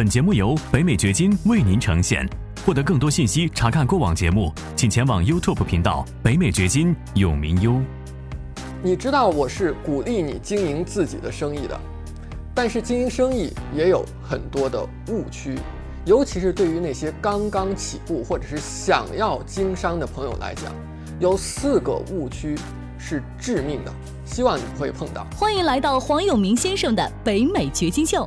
本节目由北美掘金为您呈现。获得更多信息，查看过往节目，请前往 YouTube 频道“北美掘金”永明优。你知道我是鼓励你经营自己的生意的，但是经营生意也有很多的误区，尤其是对于那些刚刚起步或者是想要经商的朋友来讲，有四个误区是致命的，希望你不会碰到。欢迎来到黄永明先生的北美掘金秀。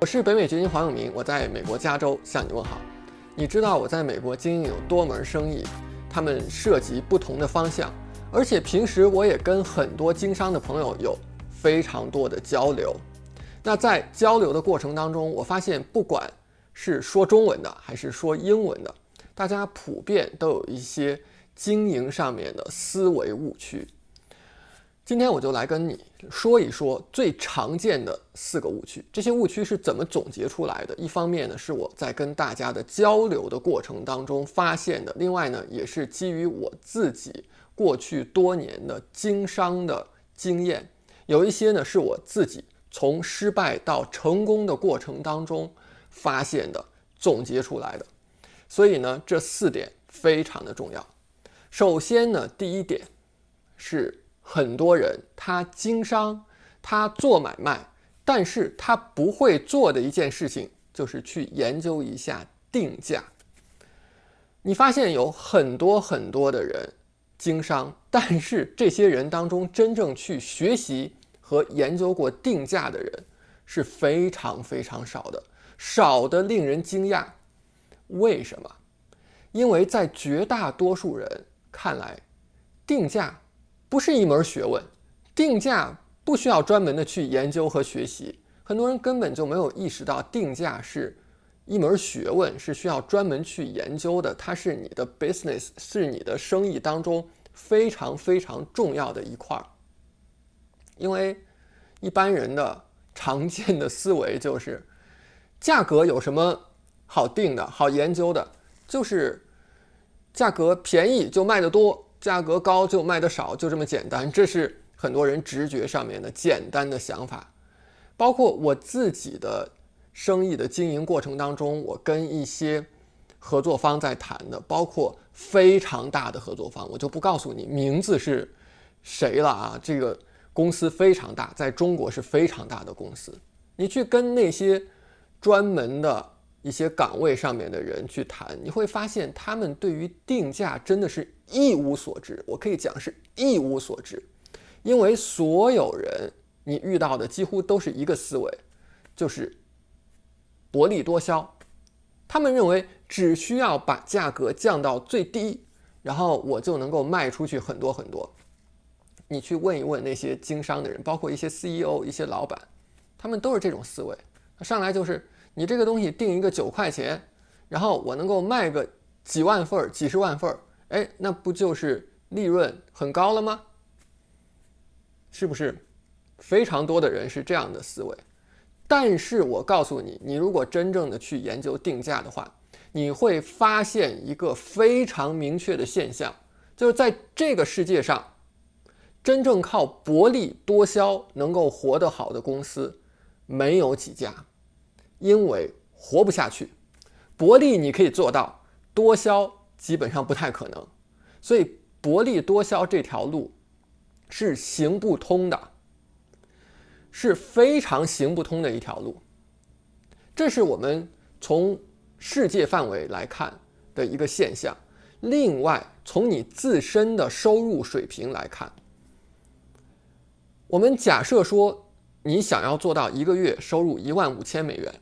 我是北美掘金黄永明，我在美国加州向你问好。你知道我在美国经营有多门生意，他们涉及不同的方向，而且平时我也跟很多经商的朋友有非常多的交流。那在交流的过程当中，我发现不管是说中文的还是说英文的，大家普遍都有一些经营上面的思维误区。今天我就来跟你说一说最常见的四个误区，这些误区是怎么总结出来的？一方面呢，是我在跟大家的交流的过程当中发现的；另外呢，也是基于我自己过去多年的经商的经验，有一些呢是我自己从失败到成功的过程当中发现的、总结出来的。所以呢，这四点非常的重要。首先呢，第一点是。很多人他经商，他做买卖，但是他不会做的一件事情就是去研究一下定价。你发现有很多很多的人经商，但是这些人当中真正去学习和研究过定价的人是非常非常少的，少的令人惊讶。为什么？因为在绝大多数人看来，定价。不是一门学问，定价不需要专门的去研究和学习。很多人根本就没有意识到定价是一门学问，是需要专门去研究的。它是你的 business，是你的生意当中非常非常重要的一块儿。因为一般人的常见的思维就是，价格有什么好定的、好研究的？就是价格便宜就卖得多。价格高就卖的少，就这么简单。这是很多人直觉上面的简单的想法。包括我自己的生意的经营过程当中，我跟一些合作方在谈的，包括非常大的合作方，我就不告诉你名字是谁了啊。这个公司非常大，在中国是非常大的公司。你去跟那些专门的。一些岗位上面的人去谈，你会发现他们对于定价真的是一无所知。我可以讲是一无所知，因为所有人你遇到的几乎都是一个思维，就是薄利多销。他们认为只需要把价格降到最低，然后我就能够卖出去很多很多。你去问一问那些经商的人，包括一些 CEO、一些老板，他们都是这种思维。上来就是。你这个东西定一个九块钱，然后我能够卖个几万份儿、几十万份儿，哎，那不就是利润很高了吗？是不是？非常多的人是这样的思维。但是我告诉你，你如果真正的去研究定价的话，你会发现一个非常明确的现象，就是在这个世界上，真正靠薄利多销能够活得好的公司，没有几家。因为活不下去，薄利你可以做到，多销基本上不太可能，所以薄利多销这条路是行不通的，是非常行不通的一条路。这是我们从世界范围来看的一个现象。另外，从你自身的收入水平来看，我们假设说你想要做到一个月收入一万五千美元。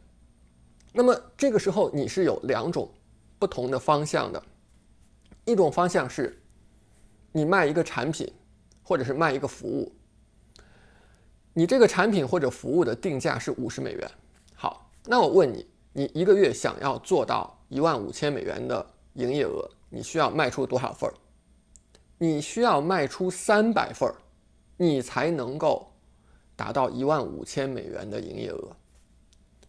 那么这个时候你是有两种不同的方向的，一种方向是，你卖一个产品，或者是卖一个服务，你这个产品或者服务的定价是五十美元。好，那我问你，你一个月想要做到一万五千美元的营业额，你需要卖出多少份儿？你需要卖出三百份儿，你才能够达到一万五千美元的营业额。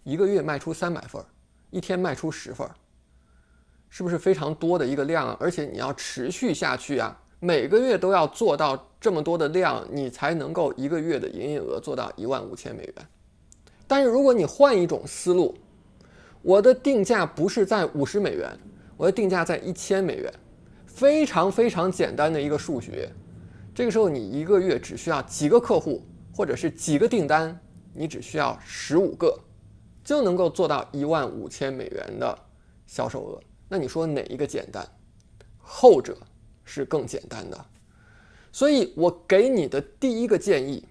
一个月卖出三百份儿，一天卖出十份儿，是不是非常多的一个量啊？而且你要持续下去啊，每个月都要做到这么多的量，你才能够一个月的营业额做到一万五千美元。但是如果你换一种思路，我的定价不是在五十美元，我的定价在一千美元，非常非常简单的一个数学。这个时候你一个月只需要几个客户，或者是几个订单，你只需要十五个，就能够做到一万五千美元的销售额。那你说哪一个简单？后者是更简单的。所以我给你的第一个建议。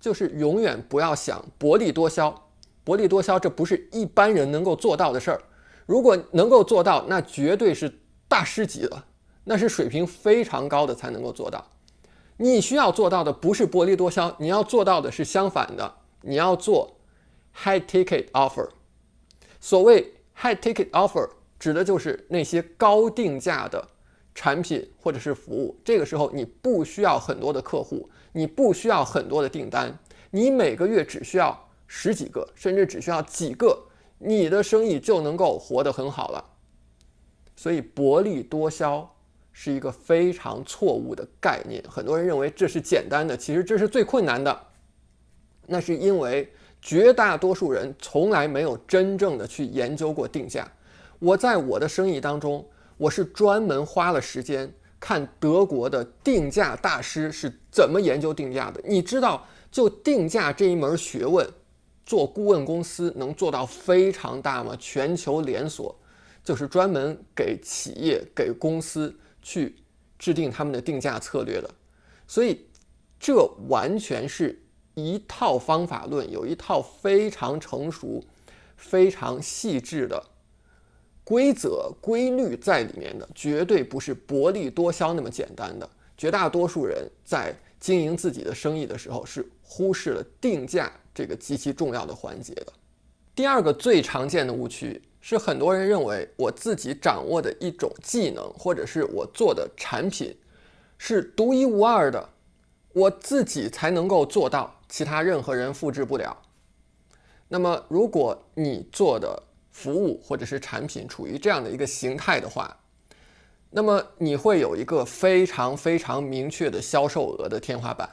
就是永远不要想薄利多销，薄利多销这不是一般人能够做到的事儿。如果能够做到，那绝对是大师级的，那是水平非常高的才能够做到。你需要做到的不是薄利多销，你要做到的是相反的，你要做 high ticket offer。所谓 high ticket offer，指的就是那些高定价的产品或者是服务。这个时候你不需要很多的客户。你不需要很多的订单，你每个月只需要十几个，甚至只需要几个，你的生意就能够活得很好了。所以薄利多销是一个非常错误的概念。很多人认为这是简单的，其实这是最困难的。那是因为绝大多数人从来没有真正的去研究过定价。我在我的生意当中，我是专门花了时间。看德国的定价大师是怎么研究定价的？你知道，就定价这一门学问，做顾问公司能做到非常大吗？全球连锁就是专门给企业、给公司去制定他们的定价策略的。所以，这完全是一套方法论，有一套非常成熟、非常细致的。规则规律在里面的，绝对不是薄利多销那么简单的。绝大多数人在经营自己的生意的时候，是忽视了定价这个极其重要的环节的。第二个最常见的误区是，很多人认为我自己掌握的一种技能，或者是我做的产品是独一无二的，我自己才能够做到，其他任何人复制不了。那么，如果你做的，服务或者是产品处于这样的一个形态的话，那么你会有一个非常非常明确的销售额的天花板，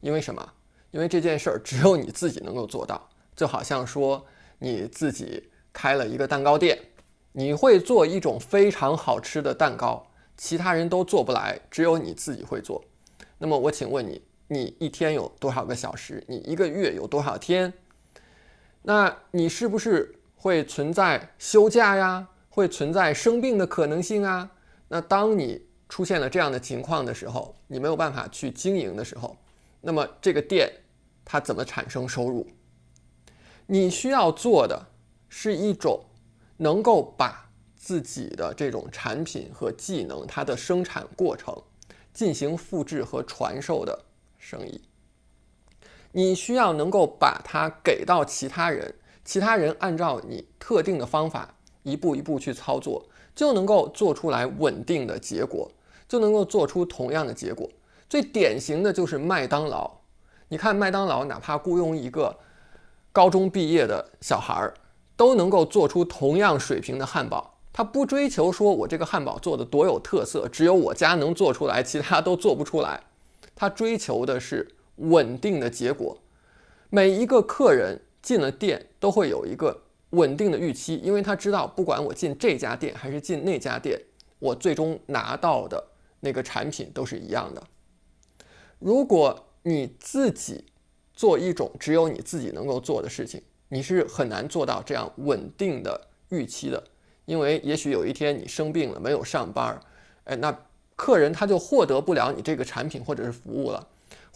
因为什么？因为这件事儿只有你自己能够做到。就好像说你自己开了一个蛋糕店，你会做一种非常好吃的蛋糕，其他人都做不来，只有你自己会做。那么我请问你，你一天有多少个小时？你一个月有多少天？那你是不是？会存在休假呀，会存在生病的可能性啊。那当你出现了这样的情况的时候，你没有办法去经营的时候，那么这个店它怎么产生收入？你需要做的是一种能够把自己的这种产品和技能，它的生产过程进行复制和传授的生意。你需要能够把它给到其他人。其他人按照你特定的方法一步一步去操作，就能够做出来稳定的结果，就能够做出同样的结果。最典型的就是麦当劳。你看麦当劳，哪怕雇佣一个高中毕业的小孩儿，都能够做出同样水平的汉堡。他不追求说我这个汉堡做的多有特色，只有我家能做出来，其他都做不出来。他追求的是稳定的结果。每一个客人。进了店都会有一个稳定的预期，因为他知道，不管我进这家店还是进那家店，我最终拿到的那个产品都是一样的。如果你自己做一种只有你自己能够做的事情，你是很难做到这样稳定的预期的，因为也许有一天你生病了，没有上班，哎，那客人他就获得不了你这个产品或者是服务了。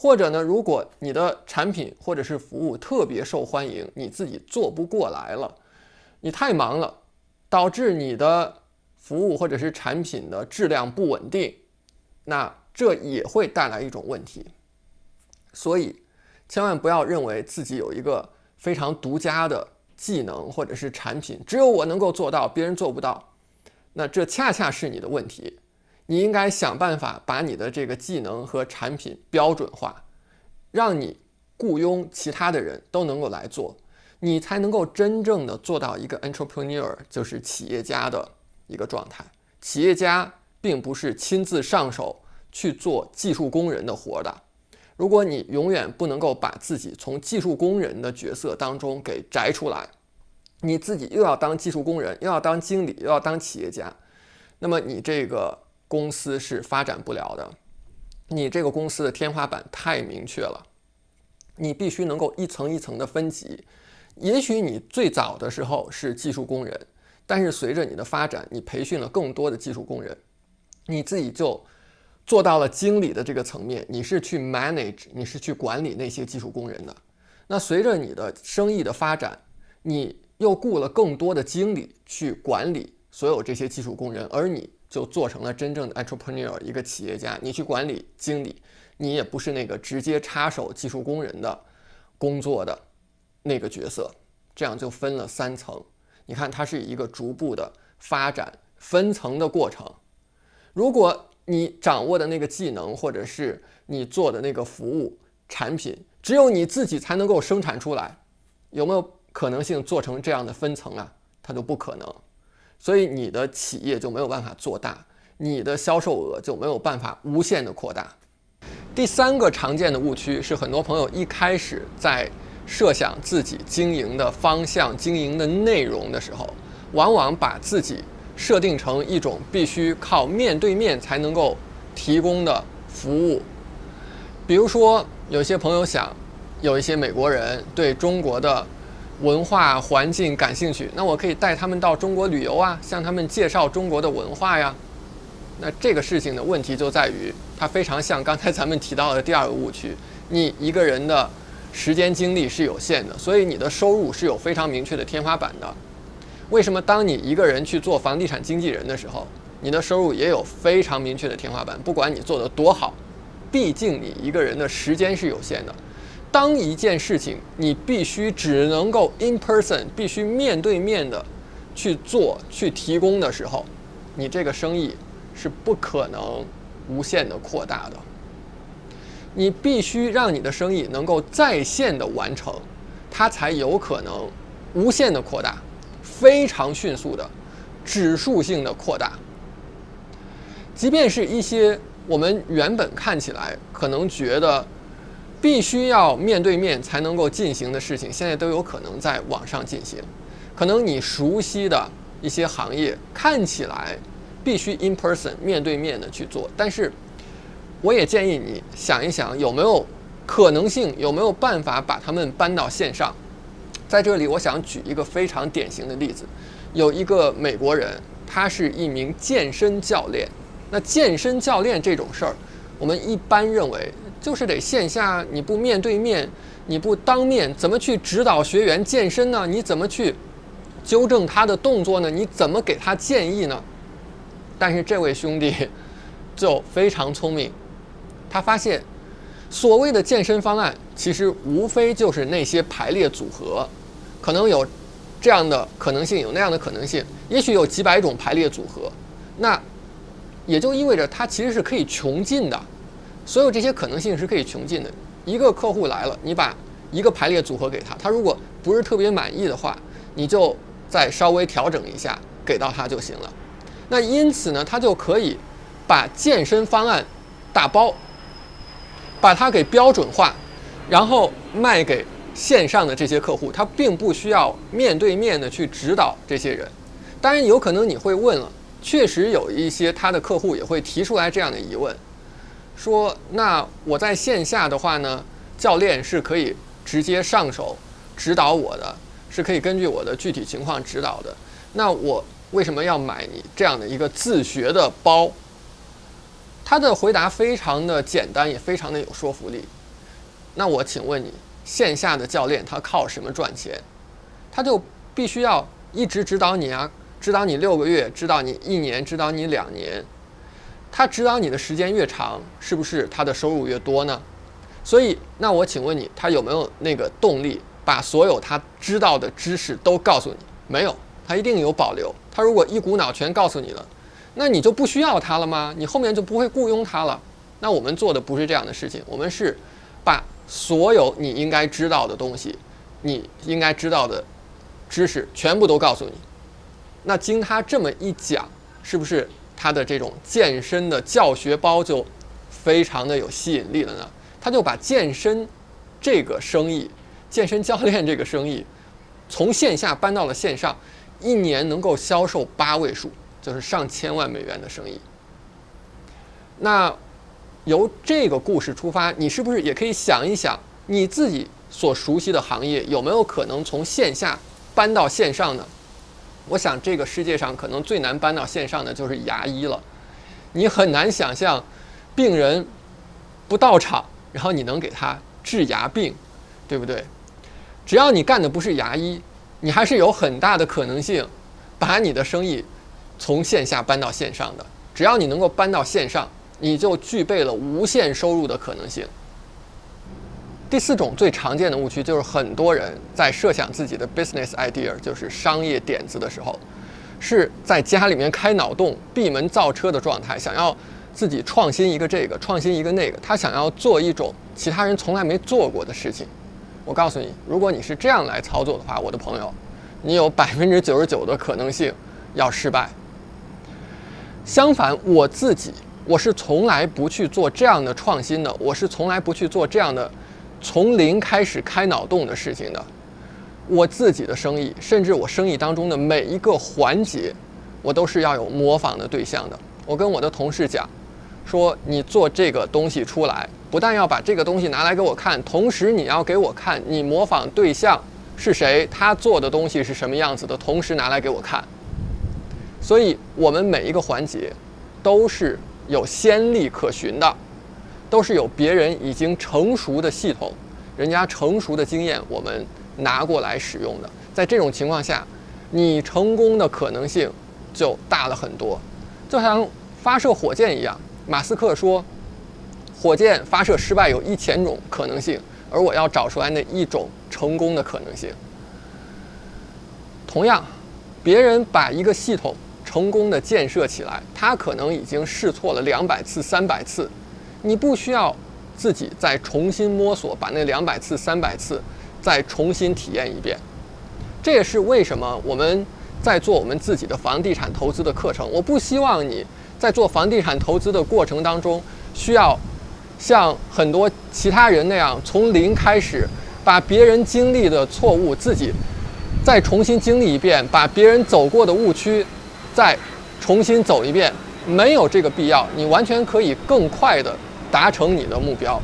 或者呢，如果你的产品或者是服务特别受欢迎，你自己做不过来了，你太忙了，导致你的服务或者是产品的质量不稳定，那这也会带来一种问题。所以，千万不要认为自己有一个非常独家的技能或者是产品，只有我能够做到，别人做不到，那这恰恰是你的问题。你应该想办法把你的这个技能和产品标准化，让你雇佣其他的人都能够来做，你才能够真正的做到一个 entrepreneur，就是企业家的一个状态。企业家并不是亲自上手去做技术工人的活的。如果你永远不能够把自己从技术工人的角色当中给摘出来，你自己又要当技术工人，又要当经理，又要当企业家，那么你这个。公司是发展不了的，你这个公司的天花板太明确了，你必须能够一层一层的分级。也许你最早的时候是技术工人，但是随着你的发展，你培训了更多的技术工人，你自己就做到了经理的这个层面，你是去 manage，你是去管理那些技术工人的。那随着你的生意的发展，你又雇了更多的经理去管理所有这些技术工人，而你。就做成了真正的 entrepreneur，一个企业家。你去管理经理，你也不是那个直接插手技术工人的工作的那个角色。这样就分了三层。你看，它是一个逐步的发展分层的过程。如果你掌握的那个技能，或者是你做的那个服务产品，只有你自己才能够生产出来，有没有可能性做成这样的分层啊？它就不可能。所以你的企业就没有办法做大，你的销售额就没有办法无限的扩大。第三个常见的误区是，很多朋友一开始在设想自己经营的方向、经营的内容的时候，往往把自己设定成一种必须靠面对面才能够提供的服务。比如说，有些朋友想，有一些美国人对中国的。文化环境感兴趣，那我可以带他们到中国旅游啊，向他们介绍中国的文化呀。那这个事情的问题就在于，它非常像刚才咱们提到的第二个误区：你一个人的时间精力是有限的，所以你的收入是有非常明确的天花板的。为什么当你一个人去做房地产经纪人的时候，你的收入也有非常明确的天花板？不管你做得多好，毕竟你一个人的时间是有限的。当一件事情你必须只能够 in person，必须面对面的去做、去提供的时候，你这个生意是不可能无限的扩大的。你必须让你的生意能够在线的完成，它才有可能无限的扩大，非常迅速的指数性的扩大。即便是一些我们原本看起来可能觉得。必须要面对面才能够进行的事情，现在都有可能在网上进行。可能你熟悉的一些行业看起来必须 in person 面对面的去做，但是我也建议你想一想，有没有可能性，有没有办法把他们搬到线上。在这里，我想举一个非常典型的例子，有一个美国人，他是一名健身教练。那健身教练这种事儿，我们一般认为。就是得线下，你不面对面，你不当面，怎么去指导学员健身呢？你怎么去纠正他的动作呢？你怎么给他建议呢？但是这位兄弟 就非常聪明，他发现所谓的健身方案其实无非就是那些排列组合，可能有这样的可能性，有那样的可能性，也许有几百种排列组合，那也就意味着它其实是可以穷尽的。所有这些可能性是可以穷尽的。一个客户来了，你把一个排列组合给他，他如果不是特别满意的话，你就再稍微调整一下给到他就行了。那因此呢，他就可以把健身方案打包，把它给标准化，然后卖给线上的这些客户。他并不需要面对面的去指导这些人。当然，有可能你会问了，确实有一些他的客户也会提出来这样的疑问。说，那我在线下的话呢，教练是可以直接上手指导我的，是可以根据我的具体情况指导的。那我为什么要买你这样的一个自学的包？他的回答非常的简单，也非常的有说服力。那我请问你，线下的教练他靠什么赚钱？他就必须要一直指导你啊，指导你六个月，指导你一年，指导你两年。他指导你的时间越长，是不是他的收入越多呢？所以，那我请问你，他有没有那个动力把所有他知道的知识都告诉你，没有，他一定有保留。他如果一股脑全告诉你了，那你就不需要他了吗？你后面就不会雇佣他了？那我们做的不是这样的事情，我们是把所有你应该知道的东西，你应该知道的知识全部都告诉你。那经他这么一讲，是不是他的这种健身的教学包就非常的有吸引力了呢？他就把健身这个生意，健身教练这个生意，从线下搬到了线上，一年能够销售八位数，就是上千万美元的生意。那由这个故事出发，你是不是也可以想一想，你自己所熟悉的行业有没有可能从线下搬到线上呢？我想，这个世界上可能最难搬到线上的就是牙医了。你很难想象，病人不到场，然后你能给他治牙病，对不对？只要你干的不是牙医，你还是有很大的可能性把你的生意从线下搬到线上的。只要你能够搬到线上，你就具备了无限收入的可能性。第四种最常见的误区就是很多人在设想自己的 business idea，就是商业点子的时候，是在家里面开脑洞、闭门造车的状态，想要自己创新一个这个、创新一个那个，他想要做一种其他人从来没做过的事情。我告诉你，如果你是这样来操作的话，我的朋友，你有百分之九十九的可能性要失败。相反，我自己我是从来不去做这样的创新的，我是从来不去做这样的。从零开始开脑洞的事情的，我自己的生意，甚至我生意当中的每一个环节，我都是要有模仿的对象的。我跟我的同事讲，说你做这个东西出来，不但要把这个东西拿来给我看，同时你要给我看你模仿对象是谁，他做的东西是什么样子的，同时拿来给我看。所以，我们每一个环节都是有先例可循的。都是有别人已经成熟的系统，人家成熟的经验，我们拿过来使用的。在这种情况下，你成功的可能性就大了很多。就像发射火箭一样，马斯克说，火箭发射失败有一千种可能性，而我要找出来那一种成功的可能性。同样，别人把一个系统成功的建设起来，他可能已经试错了两百次、三百次。你不需要自己再重新摸索，把那两百次、三百次再重新体验一遍。这也是为什么我们在做我们自己的房地产投资的课程。我不希望你在做房地产投资的过程当中，需要像很多其他人那样从零开始，把别人经历的错误自己再重新经历一遍，把别人走过的误区再重新走一遍。没有这个必要，你完全可以更快的。达成你的目标，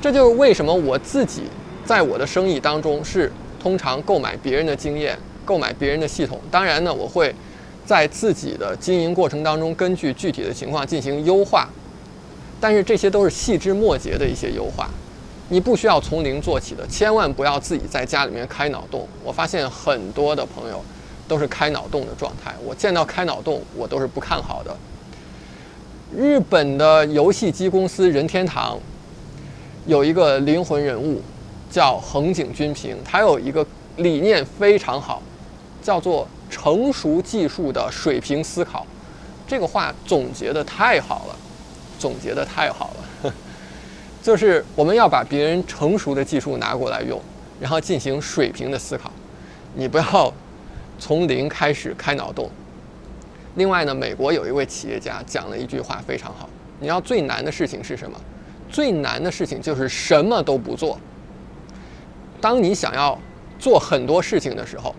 这就是为什么我自己在我的生意当中是通常购买别人的经验，购买别人的系统。当然呢，我会在自己的经营过程当中根据具体的情况进行优化，但是这些都是细枝末节的一些优化，你不需要从零做起的，千万不要自己在家里面开脑洞。我发现很多的朋友都是开脑洞的状态，我见到开脑洞我都是不看好的。日本的游戏机公司任天堂有一个灵魂人物，叫横井军平。他有一个理念非常好，叫做“成熟技术的水平思考”。这个话总结的太好了，总结的太好了。就是我们要把别人成熟的技术拿过来用，然后进行水平的思考。你不要从零开始开脑洞。另外呢，美国有一位企业家讲了一句话非常好。你要最难的事情是什么？最难的事情就是什么都不做。当你想要做很多事情的时候，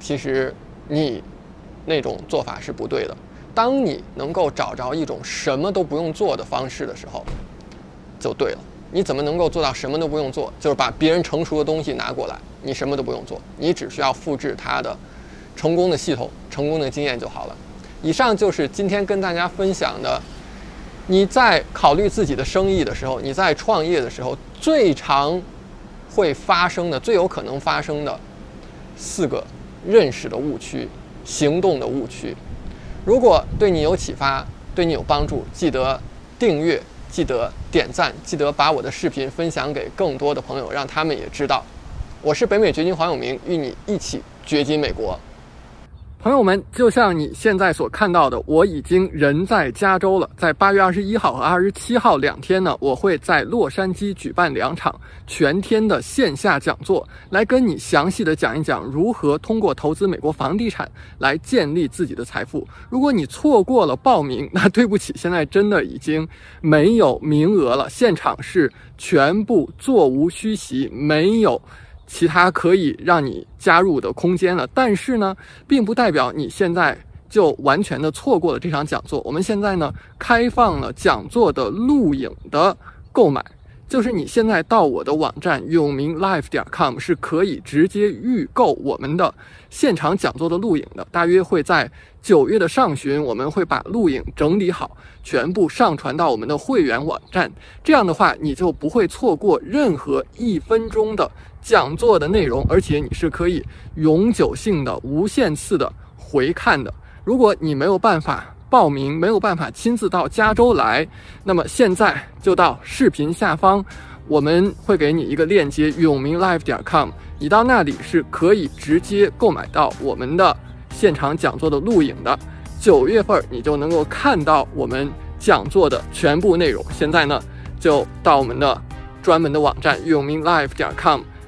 其实你那种做法是不对的。当你能够找着一种什么都不用做的方式的时候，就对了。你怎么能够做到什么都不用做？就是把别人成熟的东西拿过来，你什么都不用做，你只需要复制他的。成功的系统，成功的经验就好了。以上就是今天跟大家分享的，你在考虑自己的生意的时候，你在创业的时候，最常会发生的、最有可能发生的四个认识的误区、行动的误区。如果对你有启发，对你有帮助，记得订阅，记得点赞，记得把我的视频分享给更多的朋友，让他们也知道。我是北美掘金黄永明，与你一起掘金美国。朋友们，就像你现在所看到的，我已经人在加州了。在八月二十一号和二十七号两天呢，我会在洛杉矶举办两场全天的线下讲座，来跟你详细的讲一讲如何通过投资美国房地产来建立自己的财富。如果你错过了报名，那对不起，现在真的已经没有名额了，现场是全部座无虚席，没有。其他可以让你加入的空间了，但是呢，并不代表你现在就完全的错过了这场讲座。我们现在呢，开放了讲座的录影的购买，就是你现在到我的网站永明 life 点 com 是可以直接预购我们的现场讲座的录影的。大约会在九月的上旬，我们会把录影整理好，全部上传到我们的会员网站。这样的话，你就不会错过任何一分钟的。讲座的内容，而且你是可以永久性的、无限次的回看的。如果你没有办法报名，没有办法亲自到加州来，那么现在就到视频下方，我们会给你一个链接，永明 live 点 com，你到那里是可以直接购买到我们的现场讲座的录影的。九月份你就能够看到我们讲座的全部内容。现在呢，就到我们的专门的网站永明 live 点 com。